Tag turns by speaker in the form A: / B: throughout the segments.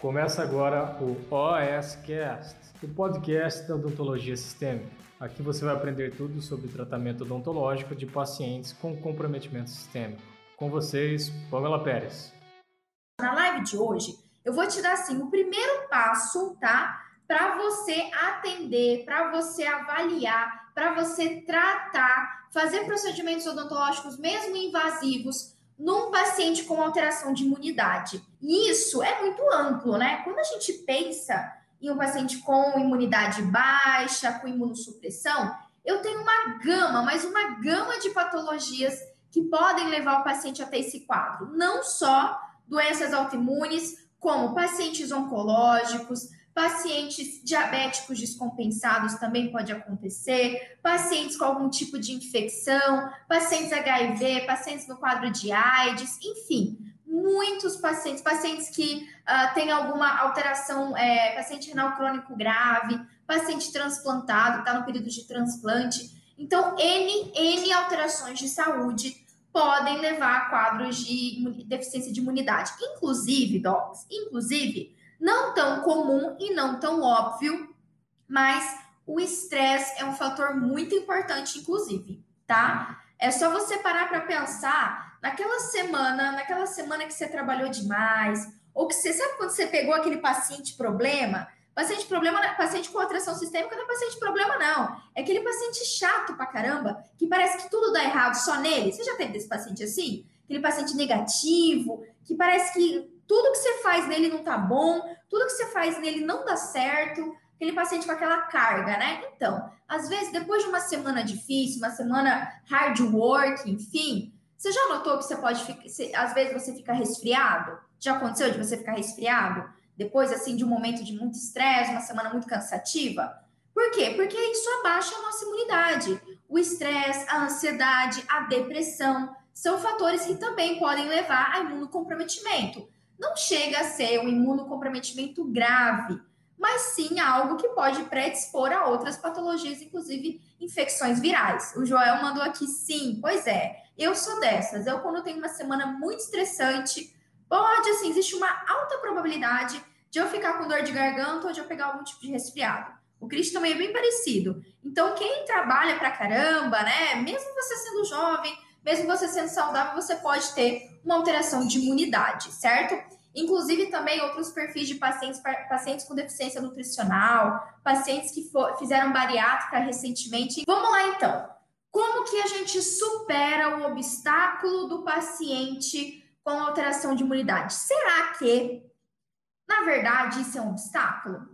A: Começa agora o OSCast, o podcast da odontologia sistêmica. Aqui você vai aprender tudo sobre tratamento odontológico de pacientes com comprometimento sistêmico. Com vocês, Pamela Pérez.
B: Na live de hoje, eu vou te dar assim o primeiro passo, tá? Para você atender, para você avaliar, para você tratar, fazer procedimentos odontológicos mesmo invasivos num paciente com alteração de imunidade. E isso é muito amplo, né? Quando a gente pensa em um paciente com imunidade baixa, com imunossupressão, eu tenho uma gama, mas uma gama de patologias que podem levar o paciente a ter esse quadro. Não só doenças autoimunes, como pacientes oncológicos, Pacientes diabéticos descompensados também pode acontecer, pacientes com algum tipo de infecção, pacientes HIV, pacientes no quadro de AIDS, enfim, muitos pacientes, pacientes que uh, têm alguma alteração, é, paciente renal crônico grave, paciente transplantado, está no período de transplante. Então, N, N alterações de saúde podem levar a quadros de deficiência de imunidade. Inclusive, docs, inclusive, não tão comum e não tão óbvio, mas o estresse é um fator muito importante, inclusive, tá? É só você parar para pensar naquela semana, naquela semana que você trabalhou demais, ou que você sabe quando você pegou aquele paciente problema? Paciente problema, paciente com atração sistêmica não é paciente problema, não. É aquele paciente chato pra caramba, que parece que tudo dá errado só nele. Você já teve desse paciente assim? Aquele paciente negativo, que parece que tudo que você faz nele não tá bom, tudo que você faz nele não dá certo, aquele paciente com aquela carga, né? Então, às vezes, depois de uma semana difícil, uma semana hard work, enfim, você já notou que você pode ficar, às vezes você fica resfriado? Já aconteceu de você ficar resfriado? Depois, assim, de um momento de muito estresse, uma semana muito cansativa? Por quê? Porque isso abaixa a nossa imunidade. O estresse, a ansiedade, a depressão são fatores que também podem levar a imunocomprometimento não chega a ser um imunocomprometimento grave, mas sim algo que pode predispor a outras patologias, inclusive infecções virais. O Joel mandou aqui sim, pois é, eu sou dessas. Eu, quando tenho uma semana muito estressante, pode, assim, existe uma alta probabilidade de eu ficar com dor de garganta ou de eu pegar algum tipo de resfriado. O Cris também é bem parecido. Então, quem trabalha pra caramba, né, mesmo você sendo jovem, mesmo você sendo saudável, você pode ter uma alteração de imunidade, certo? Inclusive também outros perfis de pacientes, pacientes com deficiência nutricional, pacientes que for, fizeram bariátrica recentemente. Vamos lá então. Como que a gente supera o obstáculo do paciente com alteração de imunidade? Será que, na verdade, isso é um obstáculo?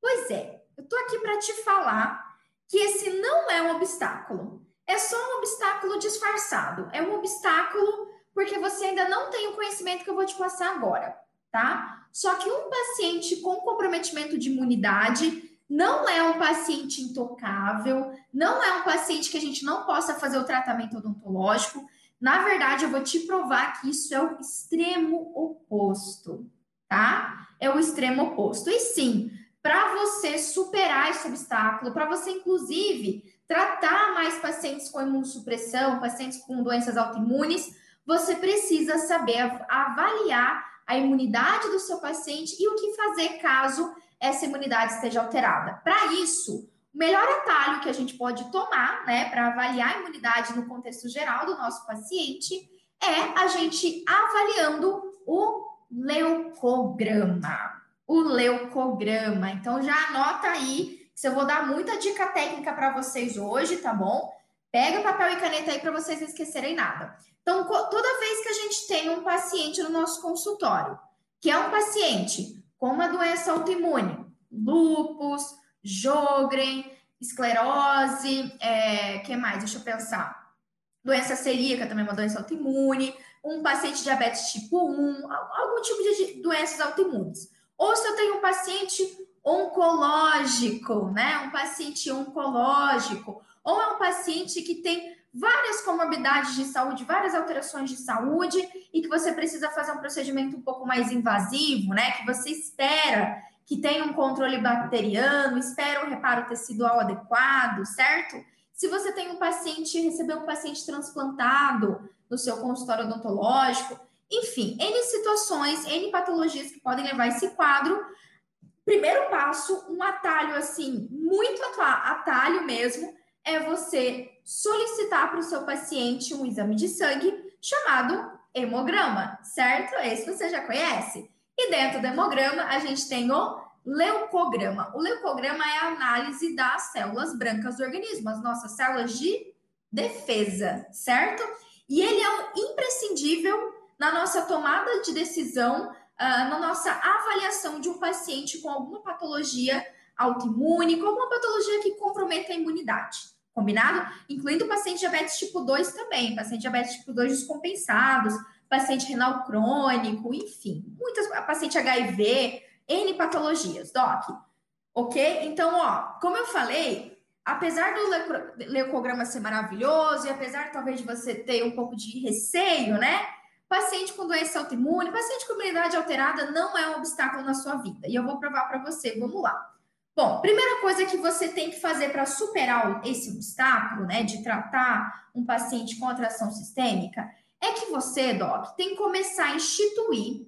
B: Pois é, eu tô aqui para te falar que esse não é um obstáculo. É só um obstáculo disfarçado. É um obstáculo porque você ainda não tem o conhecimento que eu vou te passar agora, tá? Só que um paciente com comprometimento de imunidade não é um paciente intocável, não é um paciente que a gente não possa fazer o tratamento odontológico. Na verdade, eu vou te provar que isso é o extremo oposto, tá? É o extremo oposto. E sim, para você superar esse obstáculo, para você, inclusive, tratar mais pacientes com imunossupressão, pacientes com doenças autoimunes, você precisa saber avaliar a imunidade do seu paciente e o que fazer caso essa imunidade esteja alterada. Para isso, o melhor atalho que a gente pode tomar, né, para avaliar a imunidade no contexto geral do nosso paciente, é a gente avaliando o leucograma. O leucograma. Então já anota aí se eu vou dar muita dica técnica para vocês hoje, tá bom? Pega papel e caneta aí para vocês não esquecerem nada. Então, toda vez que a gente tem um paciente no nosso consultório, que é um paciente com uma doença autoimune, lúpus, Jogren, esclerose, é, que mais? Deixa eu pensar. Doença celíaca também é uma doença autoimune, um paciente de diabetes tipo 1, algum tipo de doenças autoimunes. Ou se eu tenho um paciente oncológico, né? Um paciente oncológico, ou é um paciente que tem várias comorbidades de saúde, várias alterações de saúde e que você precisa fazer um procedimento um pouco mais invasivo, né? Que você espera que tenha um controle bacteriano, espera um reparo tecidual adequado, certo? Se você tem um paciente, recebeu um paciente transplantado no seu consultório odontológico, Enfim, N situações, N patologias que podem levar esse quadro. Primeiro passo, um atalho assim, muito atalho mesmo, é você solicitar para o seu paciente um exame de sangue chamado hemograma, certo? Esse você já conhece. E dentro do hemograma, a gente tem o leucograma. O leucograma é a análise das células brancas do organismo, as nossas células de defesa, certo? E ele é um imprescindível na nossa tomada de decisão, uh, na nossa avaliação de um paciente com alguma patologia autoimune, com alguma patologia que comprometa a imunidade. Combinado? Incluindo paciente diabetes tipo 2 também, paciente diabetes tipo 2 descompensados, paciente renal crônico, enfim, muitas, paciente HIV, N patologias, doc. Ok? Então, ó, como eu falei, apesar do leucograma ser maravilhoso e apesar talvez de você ter um pouco de receio, né? Paciente com doença autoimune, paciente com imunidade alterada não é um obstáculo na sua vida. E eu vou provar para você. Vamos lá. Bom, primeira coisa que você tem que fazer para superar esse obstáculo, né, de tratar um paciente com atração sistêmica, é que você, Doc, tem que começar a instituir,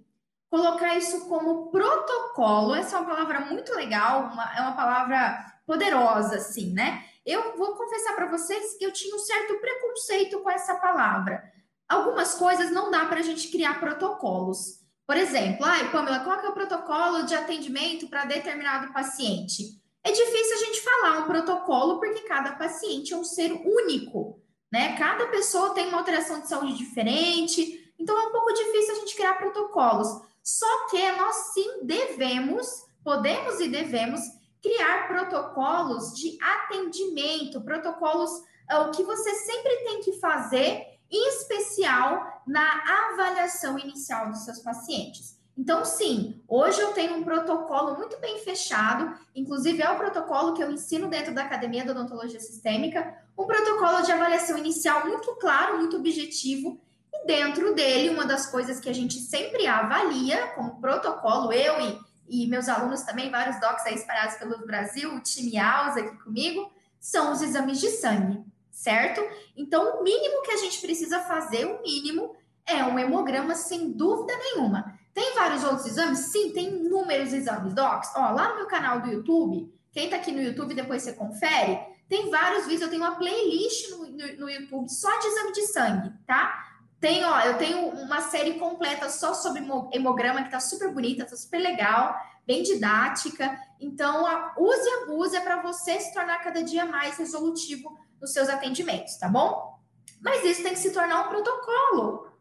B: colocar isso como protocolo. Essa é uma palavra muito legal, uma, é uma palavra poderosa, assim, né? Eu vou confessar para vocês que eu tinha um certo preconceito com essa palavra. Algumas coisas não dá para a gente criar protocolos. Por exemplo, ai, Pamela, qual é o protocolo de atendimento para determinado paciente? É difícil a gente falar um protocolo porque cada paciente é um ser único né? Cada pessoa tem uma alteração de saúde diferente, então é um pouco difícil a gente criar protocolos. Só que nós sim devemos, podemos e devemos criar protocolos de atendimento, protocolos uh, o que você sempre tem que fazer, em especial na avaliação inicial dos seus pacientes. Então, sim, hoje eu tenho um protocolo muito bem fechado, inclusive é o protocolo que eu ensino dentro da Academia de Odontologia Sistêmica, um protocolo de avaliação inicial muito claro, muito objetivo, e dentro dele, uma das coisas que a gente sempre avalia como protocolo, eu e, e meus alunos também, vários docs aí espalhados pelo Brasil, o time AUS aqui comigo, são os exames de sangue, certo? Então, o mínimo que a gente precisa fazer, o mínimo, é um hemograma, sem dúvida nenhuma. Tem vários outros exames? Sim, tem inúmeros exames, docs. Ó, lá no meu canal do YouTube, quem tá aqui no YouTube, depois você confere, tem vários vídeos, eu tenho uma playlist no, no, no YouTube só de exame de sangue, tá? Tem, ó, eu tenho uma série completa só sobre hemograma, que tá super bonita, tá super legal, bem didática. Então, use e abuse é para você se tornar cada dia mais resolutivo nos seus atendimentos, tá bom? Mas isso tem que se tornar um protocolo.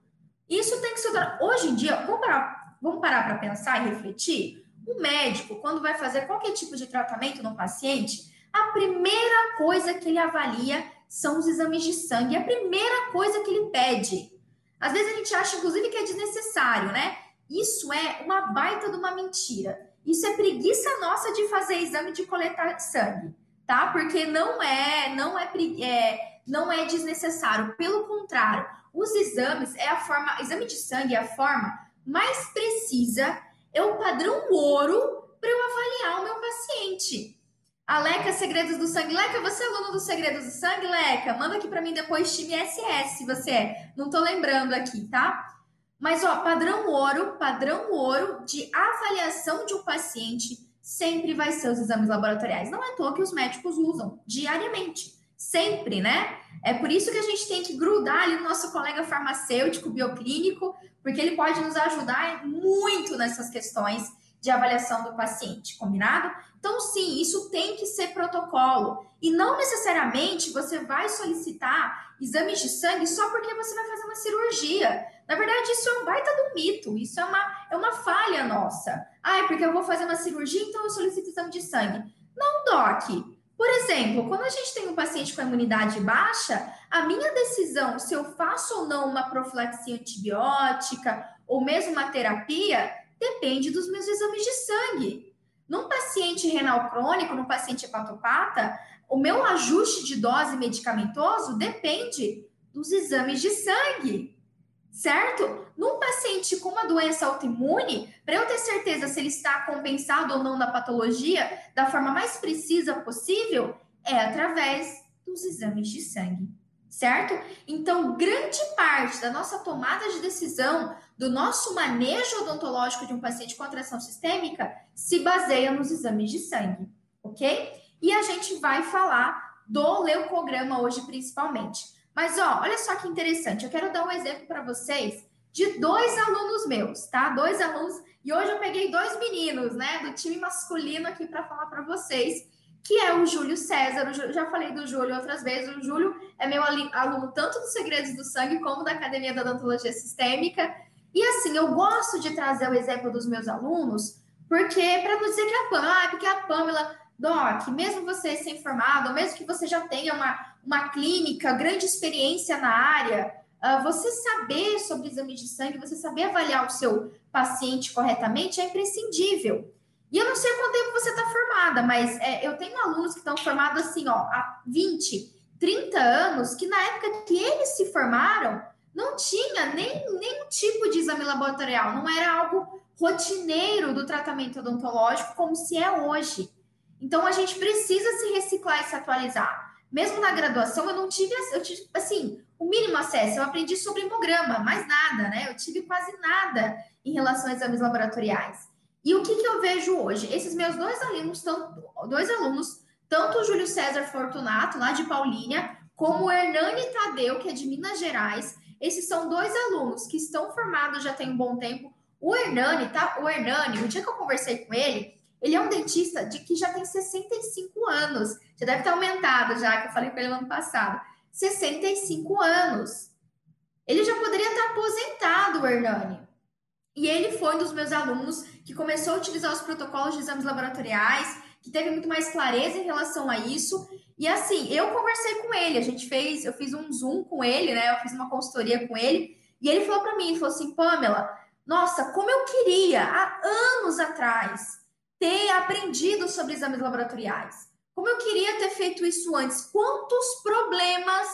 B: Isso tem que se tornar. Hoje em dia, vamos parar para pensar e refletir? O médico, quando vai fazer qualquer tipo de tratamento no paciente, a primeira coisa que ele avalia são os exames de sangue. A primeira coisa que ele pede. Às vezes a gente acha, inclusive, que é desnecessário, né? Isso é uma baita de uma mentira. Isso é preguiça nossa de fazer exame de coletar sangue, tá? Porque não é, não é, é não é desnecessário. Pelo contrário, os exames é a forma, exame de sangue é a forma mais precisa, é o padrão ouro para eu avaliar o meu paciente. A Leca Segredos do Sangue. Leca, você é aluno do Segredos do Sangue, Leca? Manda aqui para mim depois time SS, se você é. Não tô lembrando aqui, tá? Mas, ó, padrão ouro, padrão ouro de avaliação de um paciente sempre vai ser os exames laboratoriais. Não é à toa que os médicos usam diariamente. Sempre, né? É por isso que a gente tem que grudar ali no nosso colega farmacêutico, bioclínico, porque ele pode nos ajudar muito nessas questões de avaliação do paciente, combinado? Então, sim, isso tem que ser protocolo. E não necessariamente você vai solicitar exames de sangue só porque você vai fazer uma cirurgia. Na verdade, isso é um baita do mito, isso é uma, é uma falha nossa. Ah, é porque eu vou fazer uma cirurgia, então eu solicito exame de sangue. Não, Doc. Por exemplo, quando a gente tem um paciente com imunidade baixa, a minha decisão se eu faço ou não uma profilaxia antibiótica ou mesmo uma terapia depende dos meus exames de sangue. Num paciente renal crônico, num paciente hepatopata, o meu ajuste de dose medicamentoso depende dos exames de sangue certo? Num paciente com uma doença autoimune, para eu ter certeza se ele está compensado ou não na patologia da forma mais precisa possível, é através dos exames de sangue. certo? Então, grande parte da nossa tomada de decisão, do nosso manejo odontológico de um paciente com atração sistêmica, se baseia nos exames de sangue, ok? E a gente vai falar do leucograma hoje, principalmente. Mas, ó, olha só que interessante, eu quero dar um exemplo para vocês de dois alunos meus, tá? Dois alunos, e hoje eu peguei dois meninos, né, do time masculino aqui para falar para vocês que é o Júlio César. Eu já falei do Júlio outras vezes. O Júlio é meu aluno tanto dos Segredos do Sangue como da Academia da Odontologia Sistêmica. E assim, eu gosto de trazer o exemplo dos meus alunos, porque para não dizer que a Pamela, ah, porque a Pamela, Doc, mesmo você ser informado, mesmo que você já tenha uma, uma clínica, grande experiência na área, uh, você saber sobre exame de sangue, você saber avaliar o seu paciente corretamente é imprescindível. E eu não sei quanto tempo você está formada, mas é, eu tenho alunos que estão formados assim, ó, há 20, 30 anos, que na época que eles se formaram, não tinha nem nenhum tipo de exame laboratorial, não era algo rotineiro do tratamento odontológico como se é hoje. Então a gente precisa se reciclar e se atualizar. Mesmo na graduação, eu não tive, eu tive assim, o mínimo acesso. Eu aprendi sobre hemograma, mais nada, né? Eu tive quase nada em relação a exames laboratoriais. E o que, que eu vejo hoje? Esses meus dois alunos, tanto, dois alunos, tanto o Júlio César Fortunato, lá de Paulínia, como o Hernani Tadeu, que é de Minas Gerais. Esses são dois alunos que estão formados já tem um bom tempo. O Hernani, tá? O Hernani, o dia que eu conversei com ele, ele é um dentista de que já tem 65 anos. Já deve ter aumentado já, que eu falei com ele no ano passado. 65 anos. Ele já poderia estar aposentado, o Hernani. E ele foi um dos meus alunos que começou a utilizar os protocolos de exames laboratoriais, que teve muito mais clareza em relação a isso. E assim, eu conversei com ele, a gente fez, eu fiz um Zoom com ele, né? Eu fiz uma consultoria com ele, e ele falou para mim, falou assim, Pamela, nossa, como eu queria há anos atrás ter aprendido sobre exames laboratoriais. Como eu queria ter feito isso antes. Quantos problemas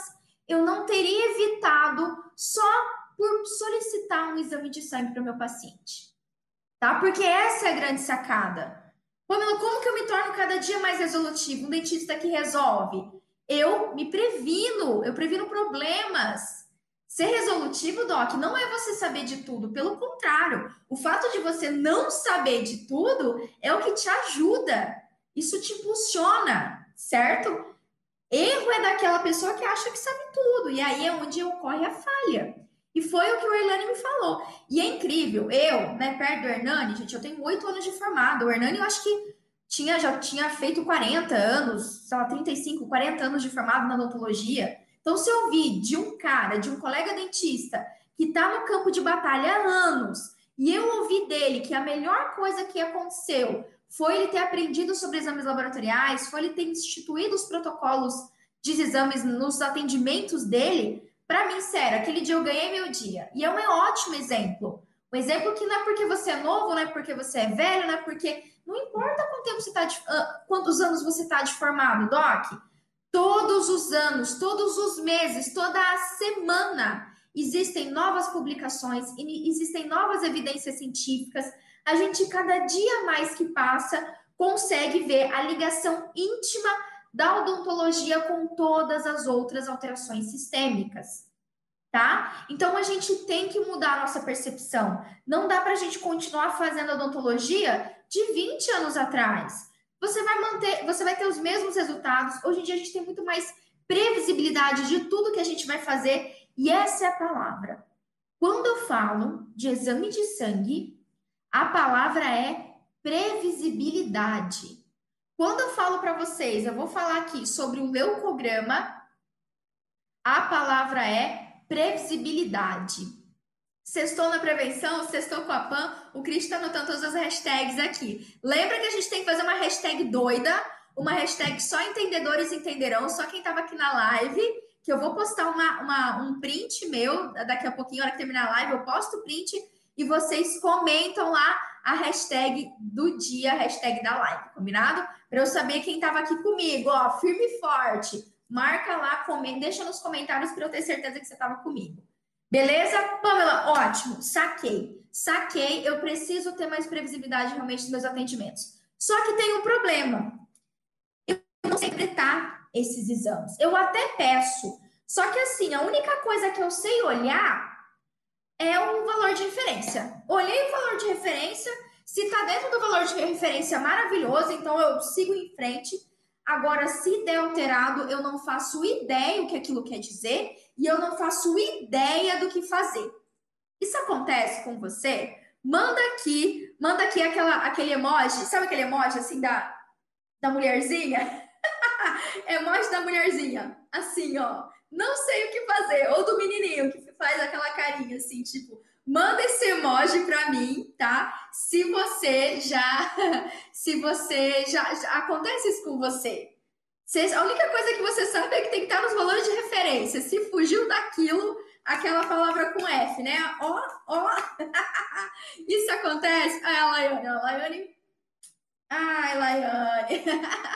B: eu não teria evitado só por solicitar um exame de sangue para o meu paciente. Tá? Porque essa é a grande sacada. Pamela, como cada dia mais resolutivo? Um dentista que resolve. Eu me previno, eu previno problemas. Ser resolutivo, Doc, não é você saber de tudo. Pelo contrário, o fato de você não saber de tudo é o que te ajuda. Isso te impulsiona, certo? Erro é daquela pessoa que acha que sabe tudo. E aí é onde ocorre a falha. E foi o que o Hernani me falou. E é incrível, eu, né, perto do Hernani, gente, eu tenho oito anos de formado. O Hernani, eu acho que tinha, já tinha feito 40 anos, sei lá, 35, 40 anos de formado na odontologia. Então, se eu ouvir de um cara, de um colega dentista, que está no campo de batalha há anos, e eu ouvi dele que a melhor coisa que aconteceu foi ele ter aprendido sobre exames laboratoriais, foi ele ter instituído os protocolos de exames nos atendimentos dele, para mim, sério, aquele dia eu ganhei meu dia. E é um ótimo exemplo. Um exemplo que não é porque você é novo, não é porque você é velho, não é porque. Não importa quanto tempo você tá de... Ah, quantos anos você está de formado, Doc. Todos os anos, todos os meses, toda a semana existem novas publicações, existem novas evidências científicas. A gente, cada dia mais que passa, consegue ver a ligação íntima da odontologia com todas as outras alterações sistêmicas, tá? Então a gente tem que mudar a nossa percepção. Não dá para a gente continuar fazendo odontologia de 20 anos atrás. Você vai manter, você vai ter os mesmos resultados. Hoje em dia a gente tem muito mais previsibilidade de tudo que a gente vai fazer e essa é a palavra. Quando eu falo de exame de sangue, a palavra é previsibilidade. Quando eu falo para vocês, eu vou falar aqui sobre o leucograma, a palavra é previsibilidade. Sextou na prevenção, sextou com a PAN, o Cris está anotando todas as hashtags aqui. Lembra que a gente tem que fazer uma hashtag doida, uma hashtag só entendedores entenderão, só quem estava aqui na live, que eu vou postar uma, uma, um print meu, daqui a pouquinho, na hora que terminar a live, eu posto o print e vocês comentam lá a hashtag do dia, a hashtag da live, combinado? Para eu saber quem estava aqui comigo, ó, firme e forte. Marca lá, comenta, deixa nos comentários para eu ter certeza que você estava comigo. Beleza? Pamela, ótimo, saquei. Saquei, eu preciso ter mais previsibilidade realmente nos meus atendimentos. Só que tem um problema. Eu não sei interpretar esses exames. Eu até peço, Só que assim, a única coisa que eu sei olhar é o valor de referência. Olhei o valor de referência, se está dentro do valor de referência, maravilhoso, então eu sigo em frente. Agora, se der alterado, eu não faço ideia o que aquilo quer dizer e eu não faço ideia do que fazer. Isso acontece com você? Manda aqui, manda aqui aquela, aquele emoji, sabe aquele emoji assim da, da mulherzinha? emoji da mulherzinha, assim, ó. Não sei o que fazer. Ou do menininho que faz aquela carinha assim, tipo, manda esse emoji para mim, tá? Se você já, se você já, já, acontece isso com você. a única coisa que você sabe é que tem que estar nos valores de referência. Se fugiu daquilo, aquela palavra com F, né? Ó, ó. Isso acontece. Ai, a Laiane, a Laiane. Ai, Laiane.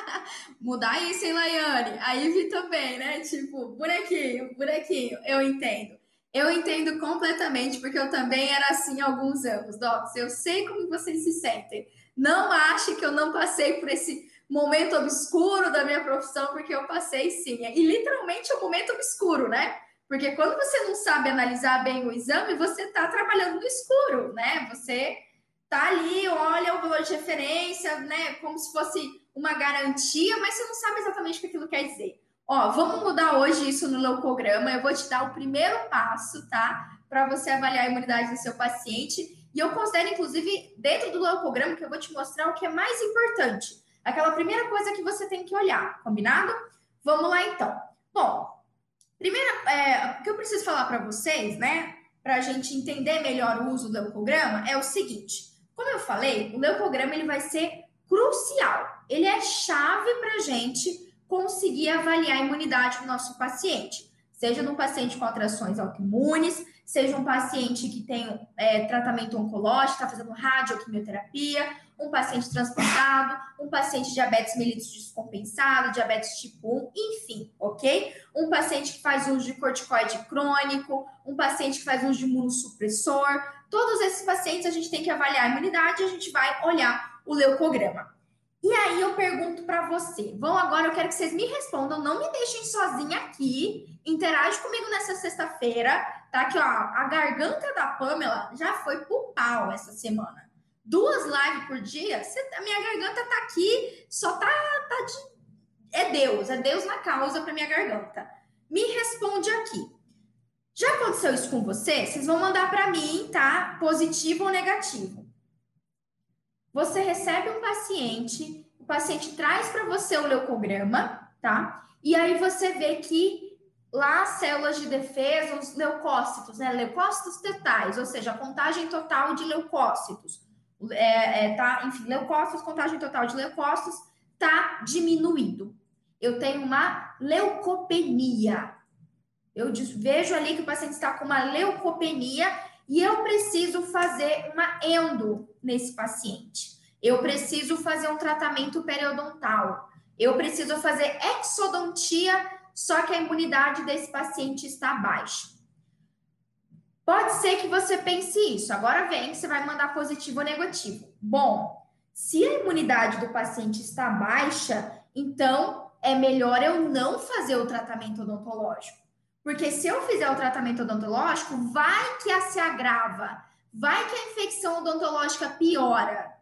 B: Mudar isso, hein, Laiane? Aí vi também, né? Tipo, bonequinho, bonequinho. Eu entendo. Eu entendo completamente, porque eu também era assim há alguns anos, Docs. Eu sei como vocês se sentem. Não ache que eu não passei por esse momento obscuro da minha profissão, porque eu passei sim. E literalmente é um momento obscuro, né? Porque quando você não sabe analisar bem o exame, você está trabalhando no escuro, né? Você tá ali, olha o valor de referência, né? Como se fosse uma garantia, mas você não sabe exatamente o que aquilo quer dizer. Ó, vamos mudar hoje isso no leucograma. Eu vou te dar o primeiro passo, tá? Para você avaliar a imunidade do seu paciente. E eu considero, inclusive, dentro do leucograma, que eu vou te mostrar o que é mais importante. Aquela primeira coisa que você tem que olhar, combinado? Vamos lá, então. Bom, primeiro, é, o que eu preciso falar para vocês, né? Para a gente entender melhor o uso do leucograma, é o seguinte. Como eu falei, o leucograma ele vai ser crucial. Ele é chave para a gente conseguir avaliar a imunidade do nosso paciente, seja num paciente com alterações autoimunes, seja um paciente que tem é, tratamento oncológico, está fazendo radioquimioterapia, um paciente transplantado, um paciente de diabetes mellitus descompensado, diabetes tipo 1, enfim, ok? Um paciente que faz uso de corticoide crônico, um paciente que faz uso de imunossupressor. Todos esses pacientes a gente tem que avaliar a imunidade e a gente vai olhar o leucograma. E aí eu pergunto para você, vão agora, eu quero que vocês me respondam, não me deixem sozinha aqui, interage comigo nessa sexta-feira, tá? Que ó, a garganta da Pamela já foi pro pau essa semana. Duas lives por dia, a minha garganta tá aqui, só tá, tá de... É Deus, é Deus na causa para minha garganta. Me responde aqui. Já aconteceu isso com você? Vocês vão mandar para mim, tá? Positivo ou negativo. Você recebe um paciente, o paciente traz para você o leucograma, tá? E aí você vê que lá as células de defesa, os leucócitos, né? Leucócitos totais, ou seja, a contagem total de leucócitos. É, é, tá, enfim, leucócitos, contagem total de leucócitos tá diminuindo. Eu tenho uma leucopenia. Eu vejo ali que o paciente está com uma leucopenia e eu preciso fazer uma endo nesse paciente. Eu preciso fazer um tratamento periodontal. Eu preciso fazer exodontia, só que a imunidade desse paciente está baixa. Pode ser que você pense isso. Agora vem você vai mandar positivo ou negativo. Bom, se a imunidade do paciente está baixa, então é melhor eu não fazer o tratamento odontológico. Porque se eu fizer o tratamento odontológico, vai que a se agrava, vai que a infecção odontológica piora.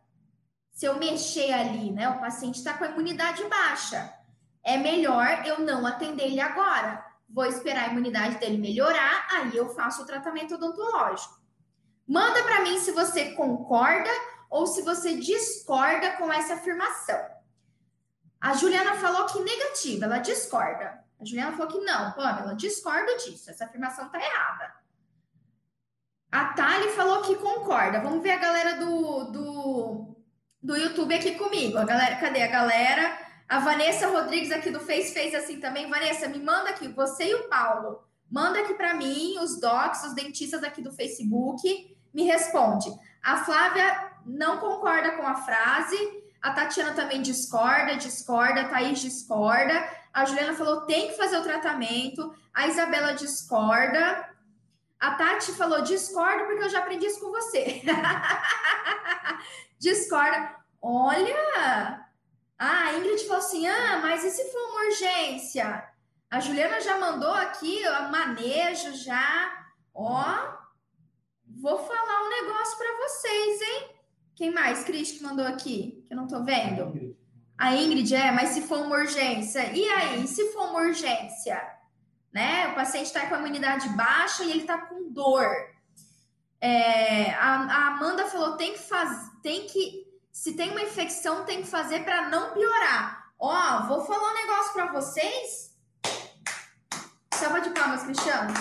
B: Se eu mexer ali, né? O paciente está com a imunidade baixa. É melhor eu não atender ele agora. Vou esperar a imunidade dele melhorar, aí eu faço o tratamento odontológico. Manda para mim se você concorda ou se você discorda com essa afirmação. A Juliana falou que negativa, ela discorda. A Juliana falou que não, Pamela, discordo disso, essa afirmação tá errada. A Thali falou que concorda. Vamos ver a galera do, do, do YouTube aqui comigo. A galera, cadê a galera? A Vanessa Rodrigues aqui do Face fez assim também. Vanessa, me manda aqui, você e o Paulo. Manda aqui para mim os docs, os dentistas aqui do Facebook. Me responde. A Flávia não concorda com a frase. A Tatiana também discorda, discorda. A Thaís discorda. A Juliana falou tem que fazer o tratamento. A Isabela discorda. A Tati falou discordo porque eu já aprendi isso com você. discorda. Olha! Ah, a Ingrid falou assim: ah, mas e se for uma urgência? A Juliana já mandou aqui o manejo já. Ó, vou falar um negócio para vocês, hein? Quem mais, Cris, que mandou aqui? Que eu não tô vendo. A Ingrid, é, mas se for uma urgência. E aí, se for uma urgência? Né? O paciente está com a imunidade baixa e ele está com dor. É, a, a, Amanda falou: tem que fazer, tem que. Se tem uma infecção, tem que fazer para não piorar. Ó, vou falar um negócio para vocês. Salva de palmas, Cristiano.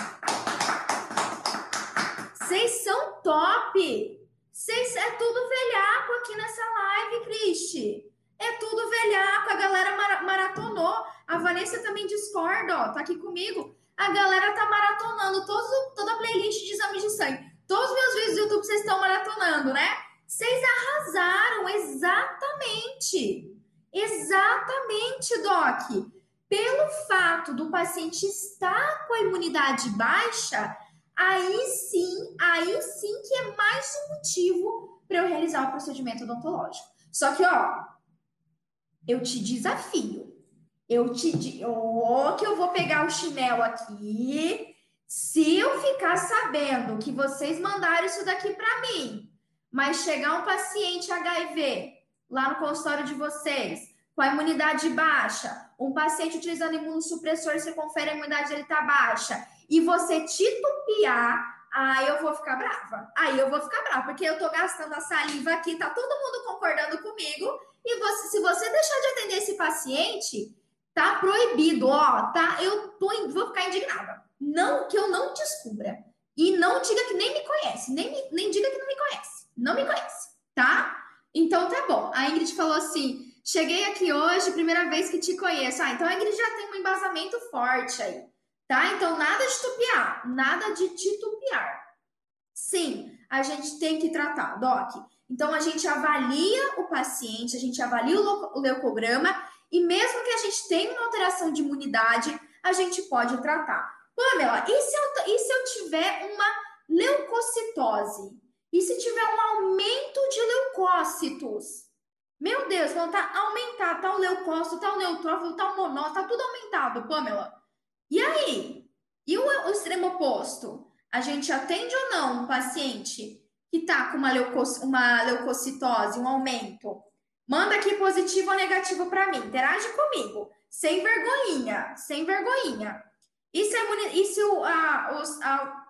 B: Vocês são top! Vocês é tudo velhaco aqui nessa live, Cristi. É tudo velhaco, a galera mar maratonou. A Vanessa também discorda, ó, tá aqui comigo. A galera tá maratonando todo, toda a playlist de exames de sangue. Todos os meus vídeos do YouTube vocês estão maratonando, né? Vocês arrasaram, exatamente. Exatamente, Doc. Pelo fato do paciente estar com a imunidade baixa, aí sim, aí sim que é mais um motivo para eu realizar o procedimento odontológico. Só que, ó, eu te desafio. Eu te oh, que eu vou pegar o chinelo aqui. Se eu ficar sabendo que vocês mandaram isso daqui para mim, mas chegar um paciente HIV lá no consultório de vocês, com a imunidade baixa, um paciente utilizando imunossupressor, você confere a imunidade dele tá baixa, e você titubear, aí eu vou ficar brava. Aí eu vou ficar brava, porque eu tô gastando a saliva aqui, tá todo mundo concordando comigo, e você, se você deixar de atender esse paciente, tá proibido, ó, tá? Eu tô, vou ficar indignada. Não que eu não descubra. E não diga que nem me conhece, nem, nem diga que não me conhece. Não me conhece, tá? Então tá bom. A Ingrid falou assim: cheguei aqui hoje, primeira vez que te conheço. Ah, então a Ingrid já tem um embasamento forte aí, tá? Então nada de tupiar, nada de titubear. Sim, a gente tem que tratar, Doc. Então, a gente avalia o paciente, a gente avalia o leucograma e mesmo que a gente tenha uma alteração de imunidade, a gente pode tratar. Pamela, e se eu, e se eu tiver uma leucocitose? E se tiver um aumento de leucócitos? Meu Deus, vão tá aumentar, tá o leucócito, tá o neutrófilo, tá o monócito, tá tudo aumentado, Pamela. E aí? E o, o extremo oposto? A gente atende ou não um paciente que está com uma, uma leucocitose, um aumento, manda aqui positivo ou negativo para mim, interage comigo, sem vergonhinha, sem vergonhinha. E se, a, e se o, a, os, a,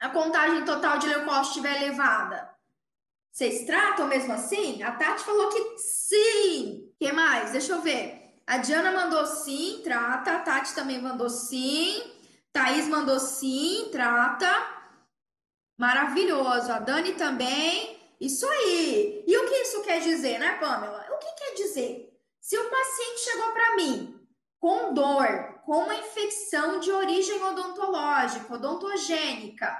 B: a contagem total de leucócitos estiver elevada? Vocês tratam mesmo assim? A Tati falou que sim. que mais? Deixa eu ver. A Diana mandou sim, trata. A Tati também mandou sim. Thaís mandou sim, trata. Maravilhoso. A Dani também. Isso aí. E o que isso quer dizer, né, Pamela? O que quer dizer? Se o paciente chegou para mim com dor, com uma infecção de origem odontológica, odontogênica,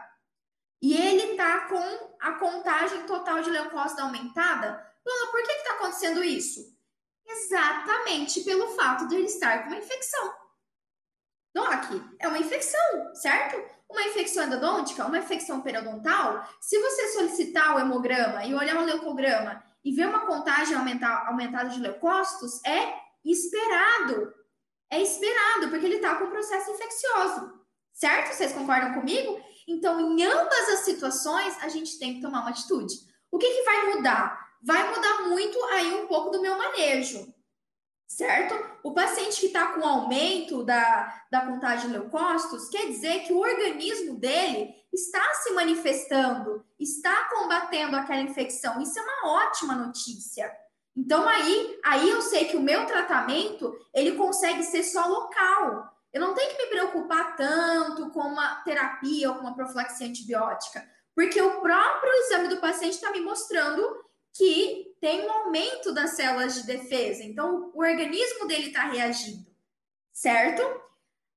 B: e ele tá com a contagem total de leucócito aumentada, Pamela, por que está acontecendo isso? Exatamente pelo fato de ele estar com uma infecção. Doc, é uma infecção, certo? Uma infecção endodôntica, uma infecção periodontal, se você solicitar o hemograma e olhar o leucograma e ver uma contagem aumentar, aumentada de leucócitos, é esperado. É esperado, porque ele está com processo infeccioso. Certo? Vocês concordam comigo? Então, em ambas as situações, a gente tem que tomar uma atitude. O que, que vai mudar? Vai mudar muito aí um pouco do meu manejo certo? O paciente que está com aumento da, da contagem de leucócitos quer dizer que o organismo dele está se manifestando, está combatendo aquela infecção. Isso é uma ótima notícia. Então aí, aí eu sei que o meu tratamento ele consegue ser só local. Eu não tenho que me preocupar tanto com uma terapia ou com uma profilaxia antibiótica, porque o próprio exame do paciente está me mostrando que tem um aumento das células de defesa. Então, o organismo dele está reagindo, certo?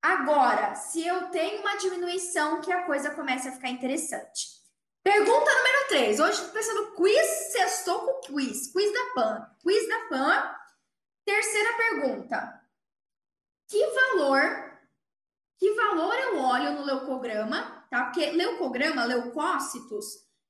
B: Agora, se eu tenho uma diminuição, que a coisa começa a ficar interessante. Pergunta número 3. Hoje estou pensando quiz, sextou com quiz. Quiz da PAN. Quiz da PAN. Terceira pergunta. Que valor, que valor eu olho no leucograma, tá? Porque leucograma, leucócitos,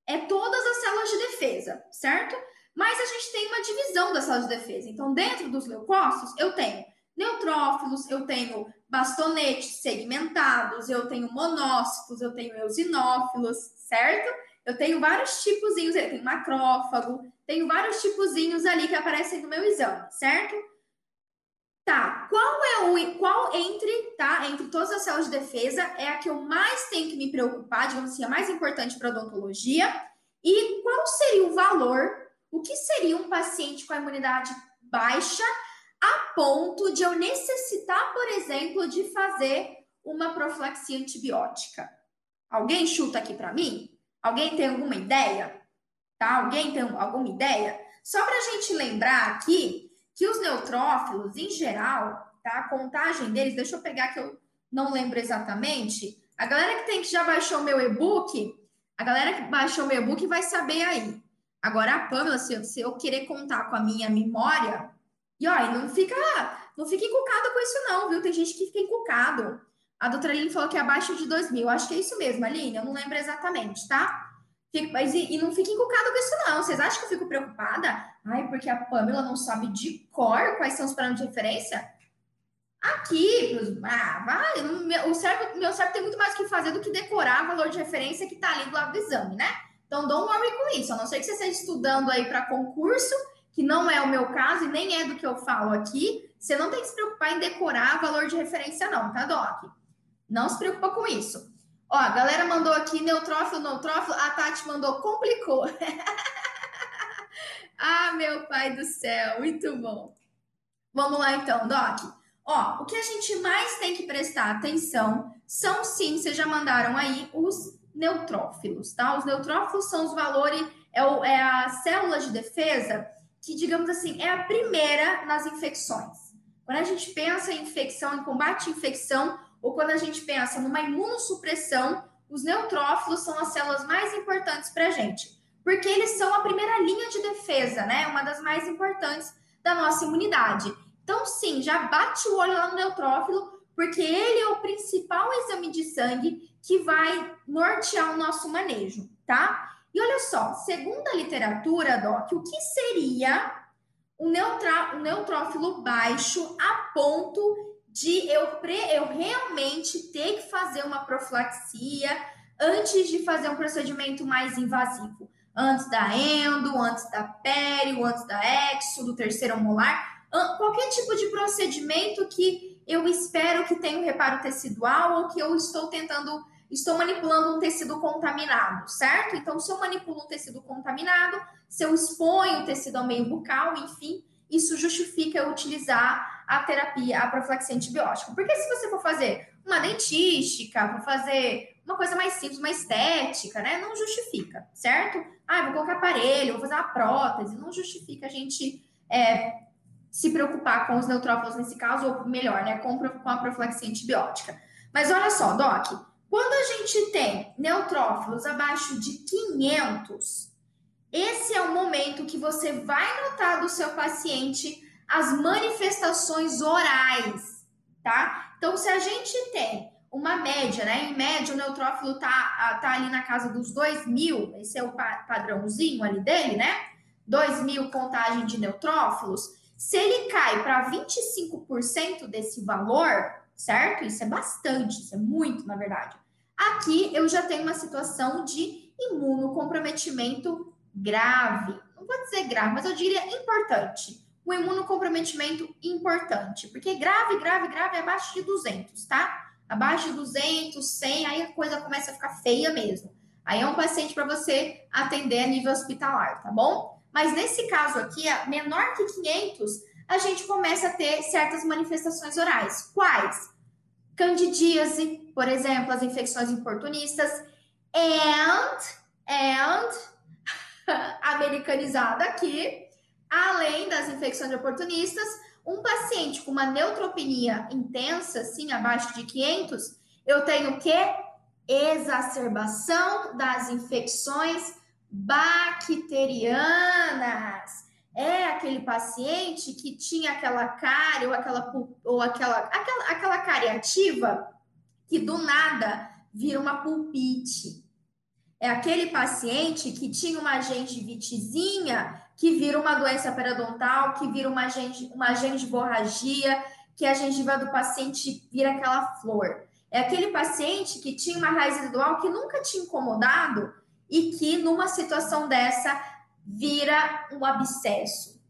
B: é todas as células defesa, certo? Mas a gente tem uma divisão das células de defesa. Então, dentro dos leucócitos, eu tenho neutrófilos, eu tenho bastonetes segmentados, eu tenho monócitos, eu tenho eosinófilos, certo? Eu tenho vários tipozinhos, eu tenho macrófago, tenho vários tipozinhos ali que aparecem no meu exame, certo? Tá, qual é o qual entre, tá? Entre todas as células de defesa é a que eu mais tenho que me preocupar, digamos assim, a mais importante para odontologia? E qual seria o valor? O que seria um paciente com a imunidade baixa a ponto de eu necessitar, por exemplo, de fazer uma profilaxia antibiótica? Alguém chuta aqui para mim? Alguém tem alguma ideia? Tá? Alguém tem alguma ideia? Só para a gente lembrar aqui que os neutrófilos, em geral, tá? A contagem deles, deixa eu pegar que eu não lembro exatamente. A galera que tem que já baixou meu e-book, a galera que baixou meu e-book vai saber aí. Agora a Pamela, se eu, se eu querer contar com a minha memória, e ó, não fica, não fica encucado com isso não, viu? Tem gente que fica encucado. A doutora Aline falou que é abaixo de 2 mil. Acho que é isso mesmo, Aline. Eu não lembro exatamente, tá? Fico, mas e, e, não fique encucado com isso, não. Vocês acham que eu fico preocupada? Ai, porque a Pamela não sabe de cor quais são os parâmetros de referência? Aqui, ah, vai, meu, o cérebro, meu cérebro tem muito mais o que fazer do que decorar valor de referência que está ali do lado do exame, né? Então, don't worry com isso. A não ser que você esteja estudando aí para concurso, que não é o meu caso e nem é do que eu falo aqui, você não tem que se preocupar em decorar valor de referência, não, tá, Doc? Não se preocupa com isso. Ó, a galera mandou aqui neutrófilo, neutrófilo. A Tati mandou complicou. ah, meu pai do céu, muito bom. Vamos lá então, Doc. Ó, o que a gente mais tem que prestar atenção são sim, vocês já mandaram aí os neutrófilos, tá? Os neutrófilos são os valores, é, o, é a célula de defesa que, digamos assim, é a primeira nas infecções. Quando a gente pensa em infecção, em combate à infecção, ou quando a gente pensa numa imunossupressão, os neutrófilos são as células mais importantes para a gente, porque eles são a primeira linha de defesa, né? Uma das mais importantes da nossa imunidade. Então, sim, já bate o olho lá no neutrófilo, porque ele é o principal exame de sangue que vai nortear o nosso manejo, tá? E olha só, segundo a literatura, Doc, o que seria um, neutra, um neutrófilo baixo a ponto de eu, pre, eu realmente ter que fazer uma profilaxia antes de fazer um procedimento mais invasivo. Antes da endo, antes da pério, antes da exo, do terceiro molar, qualquer tipo de procedimento que eu espero que tenha um reparo tecidual ou que eu estou tentando, estou manipulando um tecido contaminado, certo? Então, se eu manipulo um tecido contaminado, se eu exponho o tecido ao meio bucal, enfim, isso justifica eu utilizar a terapia, a profilaxia antibiótica. Porque se você for fazer uma dentística, for fazer uma coisa mais simples, uma estética, né? Não justifica, certo? Ah, vou colocar aparelho, vou fazer uma prótese, não justifica a gente é, se preocupar com os neutrófilos nesse caso, ou melhor, né, com, com a profilaxia antibiótica. Mas olha só, Doc, quando a gente tem neutrófilos abaixo de 500, esse é o momento que você vai notar do seu paciente as manifestações orais, tá? Então, se a gente tem uma média, né? Em média, o neutrófilo tá, tá ali na casa dos 2 mil, esse é o padrãozinho ali dele, né? 2 mil contagem de neutrófilos. Se ele cai para 25% desse valor, certo? Isso é bastante, isso é muito, na verdade. Aqui eu já tenho uma situação de imunocomprometimento grave. Não vou dizer grave, mas eu diria importante o imunocomprometimento importante, porque grave, grave, grave é abaixo de 200, tá? Abaixo de 200, 100, aí a coisa começa a ficar feia mesmo. Aí é um paciente para você atender a nível hospitalar, tá bom? Mas nesse caso aqui, menor que 500, a gente começa a ter certas manifestações orais. Quais? Candidíase, por exemplo, as infecções oportunistas, and, and, americanizada aqui, Além das infecções oportunistas, um paciente com uma neutropenia intensa, sim, abaixo de 500, eu tenho o quê? Exacerbação das infecções bacterianas. É aquele paciente que tinha aquela cárie ou aquela ou aquela, aquela aquela cárie ativa que do nada vira uma pulpite. É aquele paciente que tinha uma gengivitezinha que vira uma doença periodontal, que vira uma, uma gengivorragia, que a gengiva do paciente vira aquela flor. É aquele paciente que tinha uma raiz residual que nunca tinha incomodado e que numa situação dessa vira um abscesso.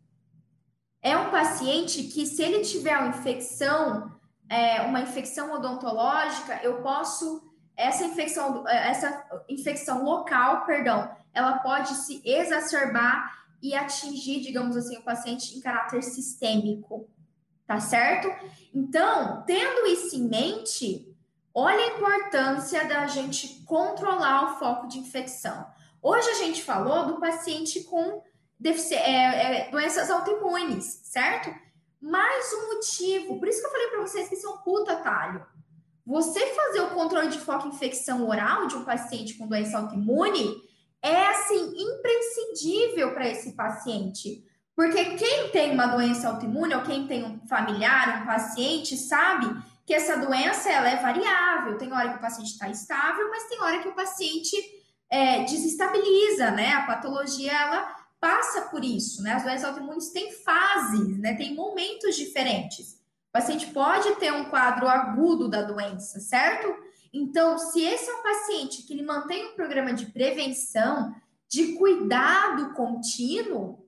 B: É um paciente que, se ele tiver uma infecção, é, uma infecção odontológica, eu posso essa infecção, essa infecção local, perdão, ela pode se exacerbar e atingir, digamos assim, o paciente em caráter sistêmico, tá certo? Então, tendo isso em mente, olha a importância da gente controlar o foco de infecção. Hoje a gente falou do paciente com é, é, doenças autoimunes, certo? Mais um motivo, por isso que eu falei para vocês que isso é um puta talho. Você fazer o controle de foco infecção oral de um paciente com doença autoimune é assim imprescindível para esse paciente. Porque quem tem uma doença autoimune ou quem tem um familiar, um paciente, sabe que essa doença ela é variável. Tem hora que o paciente está estável, mas tem hora que o paciente é, desestabiliza, né? A patologia ela passa por isso, né? As doenças autoimunes têm fases, né? Tem momentos diferentes. O paciente pode ter um quadro agudo da doença, certo? Então, se esse é um paciente que ele mantém um programa de prevenção, de cuidado contínuo,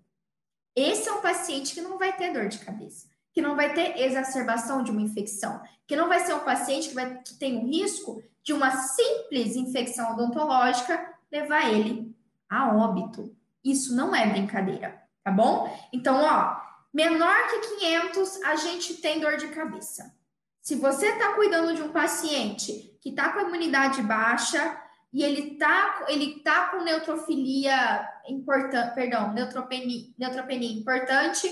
B: esse é um paciente que não vai ter dor de cabeça, que não vai ter exacerbação de uma infecção, que não vai ser um paciente que, vai, que tem o risco de uma simples infecção odontológica levar ele a óbito. Isso não é brincadeira, tá bom? Então, ó, menor que 500, a gente tem dor de cabeça. Se você está cuidando de um paciente que está com a imunidade baixa e ele está ele tá com neutrofilia importante, perdão, neutropenia, neutropenia importante,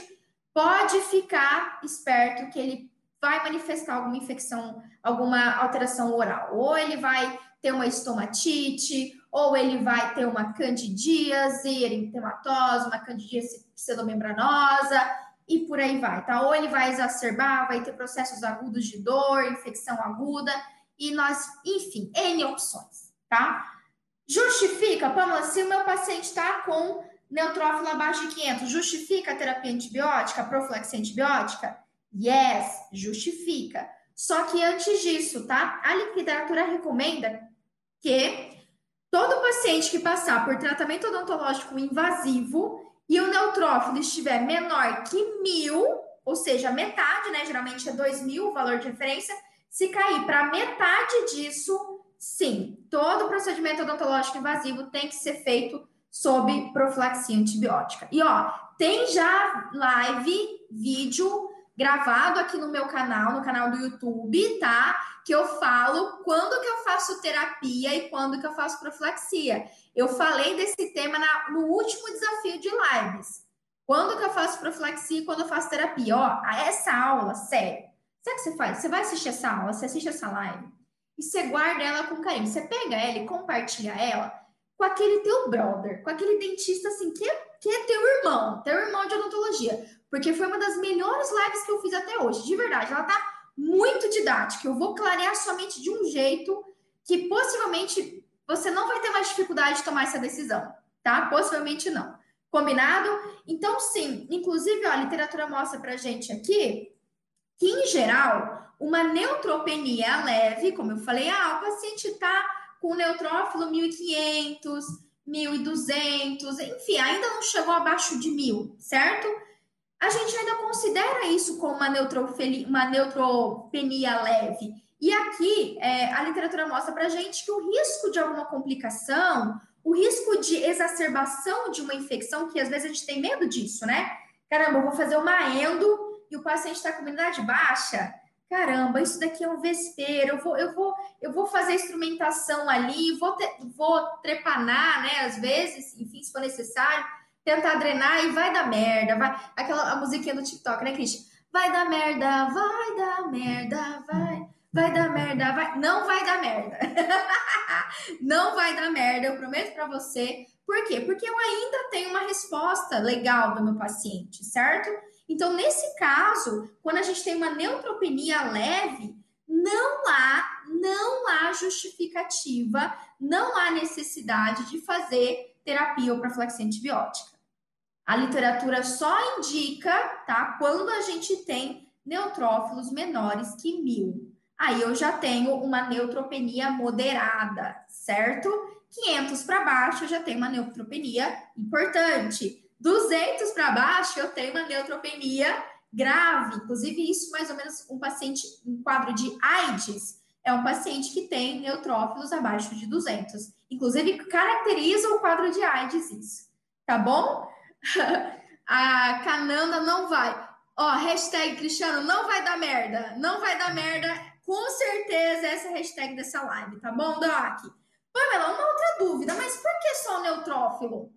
B: pode ficar esperto que ele vai manifestar alguma infecção, alguma alteração oral. Ou ele vai ter uma estomatite, ou ele vai ter uma candidíase eritematosa, uma candidíase pseudomembranosa, e por aí vai, tá? Ou ele vai exacerbar, vai ter processos agudos de dor, infecção aguda, e nós, enfim, N opções, tá? Justifica, Pamela, se o meu paciente está com neutrófilo abaixo de 500, justifica a terapia antibiótica, a profilaxia antibiótica? Yes, justifica. Só que antes disso, tá? A literatura recomenda que todo paciente que passar por tratamento odontológico invasivo e o neutrófilo estiver menor que mil, ou seja, metade, né? Geralmente é dois mil o valor de referência. Se cair para metade disso, sim, todo procedimento odontológico invasivo tem que ser feito sob profilaxia antibiótica. E ó, tem já live, vídeo gravado aqui no meu canal, no canal do YouTube, tá? Que eu falo quando que eu faço terapia e quando que eu faço profilaxia. Eu falei desse tema na, no último desafio de lives. Quando que eu faço profilaxia e quando eu faço terapia? Ó, essa aula, sério. Sabe o que você faz? Você vai assistir essa aula, você assiste essa live e você guarda ela com carinho. Você pega ela e compartilha ela com aquele teu brother, com aquele dentista assim, que é, que é teu irmão, teu irmão de odontologia porque foi uma das melhores lives que eu fiz até hoje, de verdade. Ela tá muito didática. Eu vou clarear mente de um jeito que possivelmente você não vai ter mais dificuldade de tomar essa decisão, tá? Possivelmente não. Combinado? Então, sim, inclusive, ó, a literatura mostra pra gente aqui que, em geral, uma neutropenia leve, como eu falei, ah, o paciente tá com neutrófilo 1500, 1200, enfim, ainda não chegou abaixo de mil, certo? a gente ainda considera isso como uma, uma neutropenia leve. E aqui é, a literatura mostra para gente que o risco de alguma complicação, o risco de exacerbação de uma infecção, que às vezes a gente tem medo disso, né? Caramba, eu vou fazer uma endo e o paciente está com imunidade baixa. Caramba, isso daqui é um vespeiro. Eu vou, eu vou, eu vou fazer instrumentação ali, vou, te, vou trepanar, né? Às vezes, enfim, se for necessário tentar drenar e vai dar merda. Vai... Aquela a musiquinha do TikTok, né, Cris? Vai dar merda, vai dar merda, vai. Vai dar merda, vai. Não vai dar merda. não vai dar merda, eu prometo para você. Por quê? Porque eu ainda tenho uma resposta legal do meu paciente, certo? Então, nesse caso, quando a gente tem uma neutropenia leve, não há, não há justificativa, não há necessidade de fazer terapia ou profilaxia antibiótica. A literatura só indica, tá? Quando a gente tem neutrófilos menores que mil. Aí eu já tenho uma neutropenia moderada, certo? 500 para baixo eu já tenho uma neutropenia importante. 200 para baixo eu tenho uma neutropenia grave. Inclusive, isso mais ou menos um paciente, um quadro de AIDS, é um paciente que tem neutrófilos abaixo de 200. Inclusive, caracteriza o quadro de AIDS isso. Tá bom? A Cananda não vai. Ó, hashtag Cristiano, não vai dar merda. Não vai dar merda. Com certeza essa é a hashtag dessa live, tá bom, Doc? Pamela, uma outra dúvida, mas por que só o neutrófilo?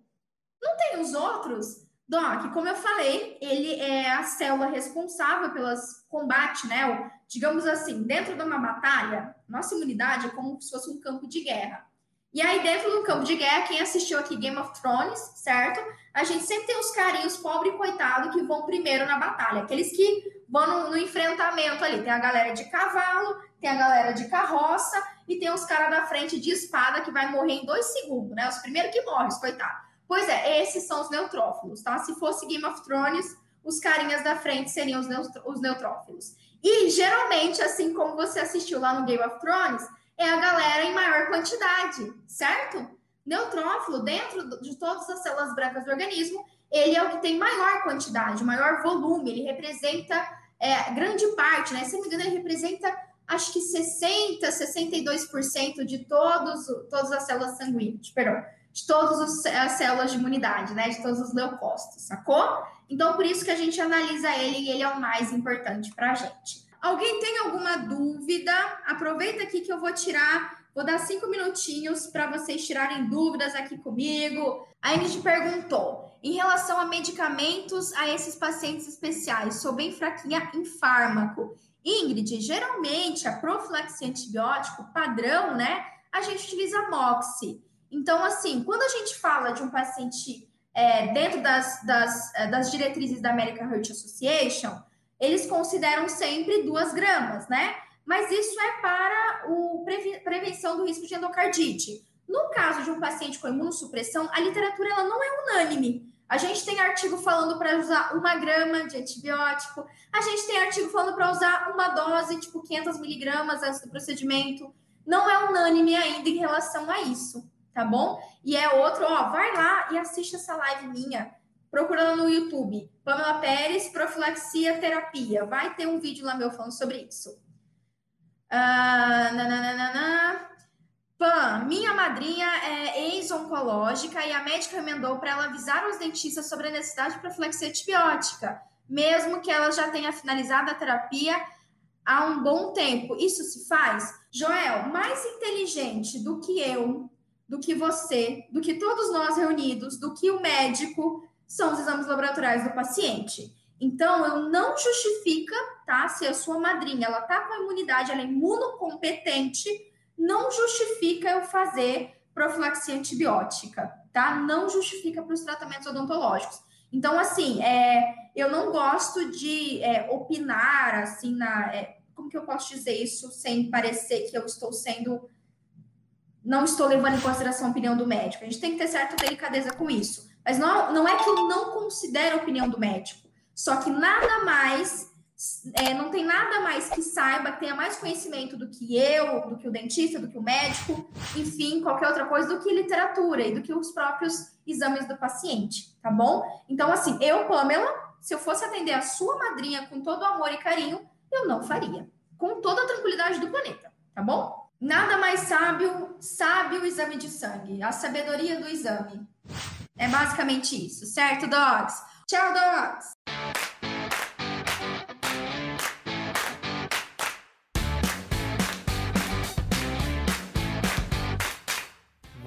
B: Não tem os outros? Doc, como eu falei, ele é a célula responsável pelas combate, né? O, digamos assim, dentro de uma batalha, nossa imunidade é como se fosse um campo de guerra. E aí, dentro do campo de guerra, quem assistiu aqui Game of Thrones, certo? A gente sempre tem os carinhos pobre e coitado que vão primeiro na batalha. Aqueles que vão no, no enfrentamento ali. Tem a galera de cavalo, tem a galera de carroça e tem os caras da frente de espada que vai morrer em dois segundos, né? Os primeiros que morrem, coitado. Pois é, esses são os neutrófilos, tá? Se fosse Game of Thrones, os carinhas da frente seriam os, os neutrófilos. E geralmente, assim como você assistiu lá no Game of Thrones, é a galera em maior quantidade, certo? Neutrófilo, dentro de todas as células brancas do organismo, ele é o que tem maior quantidade, maior volume, ele representa é, grande parte, né? Se não me engano, ele representa acho que 60, 62% de todos, todas as células sanguíneas, perdão, de todas as células de imunidade, né? De todos os leucócitos, sacou? Então, por isso que a gente analisa ele e ele é o mais importante para a gente. Alguém tem alguma dúvida? Aproveita aqui que eu vou tirar, vou dar cinco minutinhos para vocês tirarem dúvidas aqui comigo. A Ingrid perguntou: em relação a medicamentos a esses pacientes especiais, sou bem fraquinha em fármaco. Ingrid, geralmente a profilaxia antibiótico padrão, né? A gente utiliza MOXI. Então, assim, quando a gente fala de um paciente é, dentro das, das, é, das diretrizes da American Heart Association, eles consideram sempre duas gramas, né? Mas isso é para o prevenção do risco de endocardite. No caso de um paciente com imunossupressão, a literatura ela não é unânime. A gente tem artigo falando para usar uma grama de antibiótico, a gente tem artigo falando para usar uma dose, tipo 500 miligramas antes do procedimento. Não é unânime ainda em relação a isso tá bom? E é outro, ó, vai lá e assiste essa live minha, procurando no YouTube, Pamela Pérez, profilaxia terapia. Vai ter um vídeo lá meu falando sobre isso. Ah, nananana. Pam, minha madrinha é ex-oncológica e a médica remendou para ela avisar os dentistas sobre a necessidade de profilaxia antibiótica, mesmo que ela já tenha finalizado a terapia há um bom tempo. Isso se faz? Joel, mais inteligente do que eu, do que você, do que todos nós reunidos, do que o médico, são os exames laboratoriais do paciente. Então, eu não justifica, tá? Se a sua madrinha, ela tá com imunidade, ela é imunocompetente, não justifica eu fazer profilaxia antibiótica, tá? Não justifica para os tratamentos odontológicos. Então, assim, é, eu não gosto de é, opinar, assim, na... É, como que eu posso dizer isso sem parecer que eu estou sendo não estou levando em consideração a opinião do médico. A gente tem que ter certa delicadeza com isso. Mas não, não é que eu não considero a opinião do médico. Só que nada mais, é, não tem nada mais que saiba, que tenha mais conhecimento do que eu, do que o dentista, do que o médico, enfim, qualquer outra coisa, do que literatura e do que os próprios exames do paciente, tá bom? Então, assim, eu, Pamela, se eu fosse atender a sua madrinha com todo amor e carinho, eu não faria. Com toda a tranquilidade do planeta, tá bom? Nada mais sábio, sábio o exame de sangue, a sabedoria do exame. É basicamente isso, certo, dogs? Tchau, dogs!